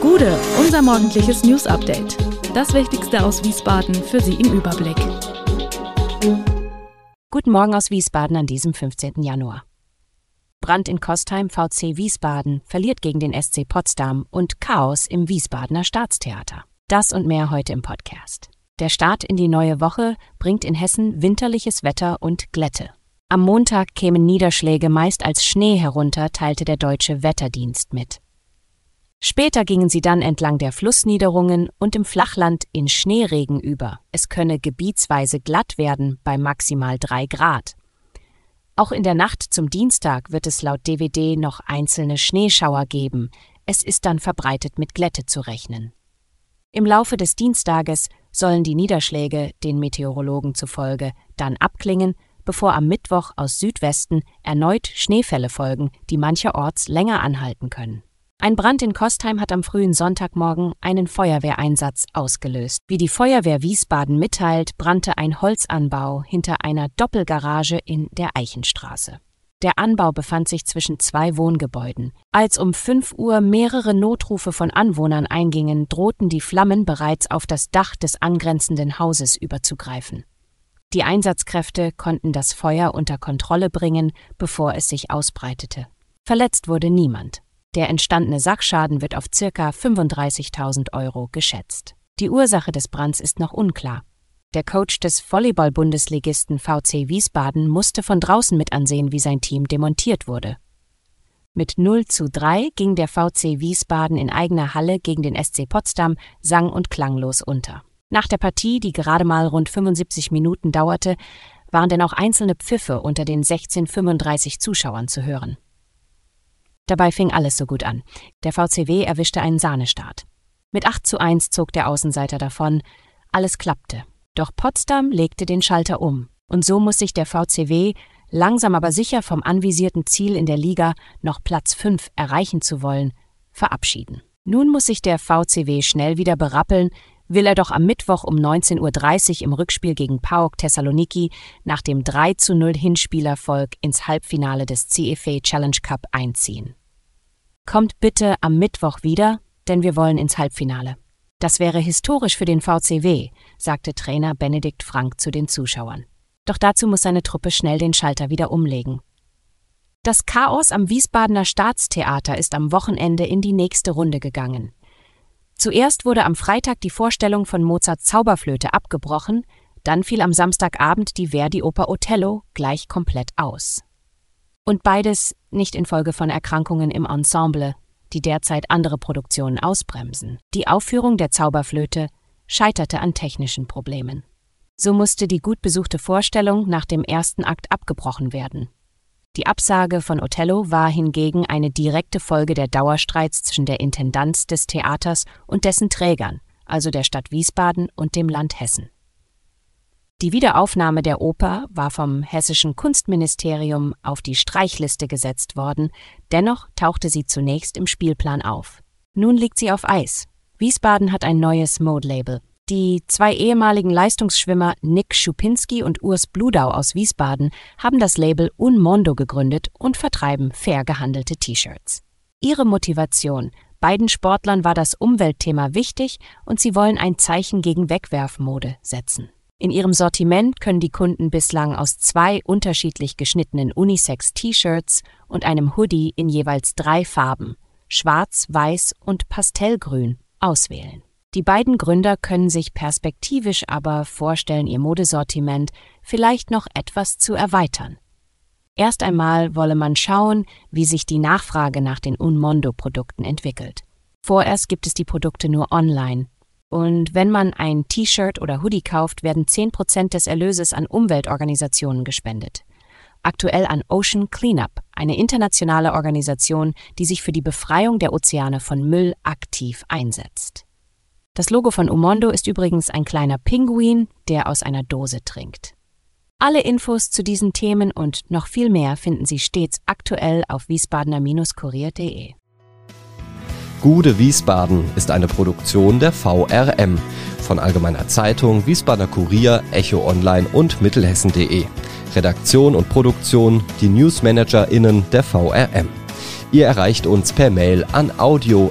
Gude, unser morgendliches News Update. Das Wichtigste aus Wiesbaden für Sie im Überblick. Guten Morgen aus Wiesbaden an diesem 15. Januar. Brand in Kostheim VC Wiesbaden verliert gegen den SC Potsdam und Chaos im Wiesbadener Staatstheater. Das und mehr heute im Podcast. Der Start in die neue Woche bringt in Hessen winterliches Wetter und Glätte. Am Montag kämen Niederschläge meist als Schnee herunter, teilte der deutsche Wetterdienst mit. Später gingen sie dann entlang der Flussniederungen und im Flachland in Schneeregen über. Es könne gebietsweise glatt werden bei maximal drei Grad. Auch in der Nacht zum Dienstag wird es laut DWD noch einzelne Schneeschauer geben. Es ist dann verbreitet mit Glätte zu rechnen. Im Laufe des Dienstages sollen die Niederschläge, den Meteorologen zufolge, dann abklingen bevor am Mittwoch aus Südwesten erneut Schneefälle folgen, die mancherorts länger anhalten können. Ein Brand in Kostheim hat am frühen Sonntagmorgen einen Feuerwehreinsatz ausgelöst. Wie die Feuerwehr Wiesbaden mitteilt, brannte ein Holzanbau hinter einer Doppelgarage in der Eichenstraße. Der Anbau befand sich zwischen zwei Wohngebäuden. Als um 5 Uhr mehrere Notrufe von Anwohnern eingingen, drohten die Flammen bereits auf das Dach des angrenzenden Hauses überzugreifen. Die Einsatzkräfte konnten das Feuer unter Kontrolle bringen, bevor es sich ausbreitete. Verletzt wurde niemand. Der entstandene Sachschaden wird auf ca. 35.000 Euro geschätzt. Die Ursache des Brands ist noch unklar. Der Coach des Volleyball-Bundesligisten VC Wiesbaden musste von draußen mit ansehen, wie sein Team demontiert wurde. Mit 0 zu 3 ging der VC Wiesbaden in eigener Halle gegen den SC Potsdam sang- und klanglos unter. Nach der Partie, die gerade mal rund 75 Minuten dauerte, waren denn auch einzelne Pfiffe unter den 1635 Zuschauern zu hören. Dabei fing alles so gut an. Der VCW erwischte einen Sahnestart. Mit 8 zu 1 zog der Außenseiter davon. Alles klappte. Doch Potsdam legte den Schalter um. Und so muss sich der VCW, langsam aber sicher vom anvisierten Ziel in der Liga, noch Platz 5 erreichen zu wollen, verabschieden. Nun muss sich der VCW schnell wieder berappeln, will er doch am Mittwoch um 19.30 Uhr im Rückspiel gegen PAOK Thessaloniki nach dem 3 zu 0 Hinspielerfolg ins Halbfinale des CFA Challenge Cup einziehen. Kommt bitte am Mittwoch wieder, denn wir wollen ins Halbfinale. Das wäre historisch für den VCW, sagte Trainer Benedikt Frank zu den Zuschauern. Doch dazu muss seine Truppe schnell den Schalter wieder umlegen. Das Chaos am Wiesbadener Staatstheater ist am Wochenende in die nächste Runde gegangen. Zuerst wurde am Freitag die Vorstellung von Mozarts Zauberflöte abgebrochen, dann fiel am Samstagabend die Verdi-Oper Othello gleich komplett aus. Und beides nicht infolge von Erkrankungen im Ensemble, die derzeit andere Produktionen ausbremsen. Die Aufführung der Zauberflöte scheiterte an technischen Problemen. So musste die gut besuchte Vorstellung nach dem ersten Akt abgebrochen werden. Die Absage von Othello war hingegen eine direkte Folge der Dauerstreits zwischen der Intendanz des Theaters und dessen Trägern, also der Stadt Wiesbaden und dem Land Hessen. Die Wiederaufnahme der Oper war vom hessischen Kunstministerium auf die Streichliste gesetzt worden, dennoch tauchte sie zunächst im Spielplan auf. Nun liegt sie auf Eis. Wiesbaden hat ein neues Mode-Label. Die zwei ehemaligen Leistungsschwimmer Nick Schupinski und Urs Bludau aus Wiesbaden haben das Label Unmondo gegründet und vertreiben fair gehandelte T-Shirts. Ihre Motivation Beiden Sportlern war das Umweltthema wichtig und sie wollen ein Zeichen gegen Wegwerfmode setzen. In ihrem Sortiment können die Kunden bislang aus zwei unterschiedlich geschnittenen Unisex-T-Shirts und einem Hoodie in jeweils drei Farben Schwarz, Weiß und Pastellgrün auswählen. Die beiden Gründer können sich perspektivisch aber vorstellen, ihr Modesortiment vielleicht noch etwas zu erweitern. Erst einmal wolle man schauen, wie sich die Nachfrage nach den Unmondo-Produkten entwickelt. Vorerst gibt es die Produkte nur online. Und wenn man ein T-Shirt oder Hoodie kauft, werden 10% des Erlöses an Umweltorganisationen gespendet. Aktuell an Ocean Cleanup, eine internationale Organisation, die sich für die Befreiung der Ozeane von Müll aktiv einsetzt. Das Logo von Umondo ist übrigens ein kleiner Pinguin, der aus einer Dose trinkt. Alle Infos zu diesen Themen und noch viel mehr finden Sie stets aktuell auf wiesbadener-kurier.de. Gude Wiesbaden ist eine Produktion der VRM von Allgemeiner Zeitung, Wiesbadener Kurier, Echo Online und Mittelhessen.de. Redaktion und Produktion die NewsmanagerInnen der VRM. Ihr erreicht uns per Mail an audio.vrm.de.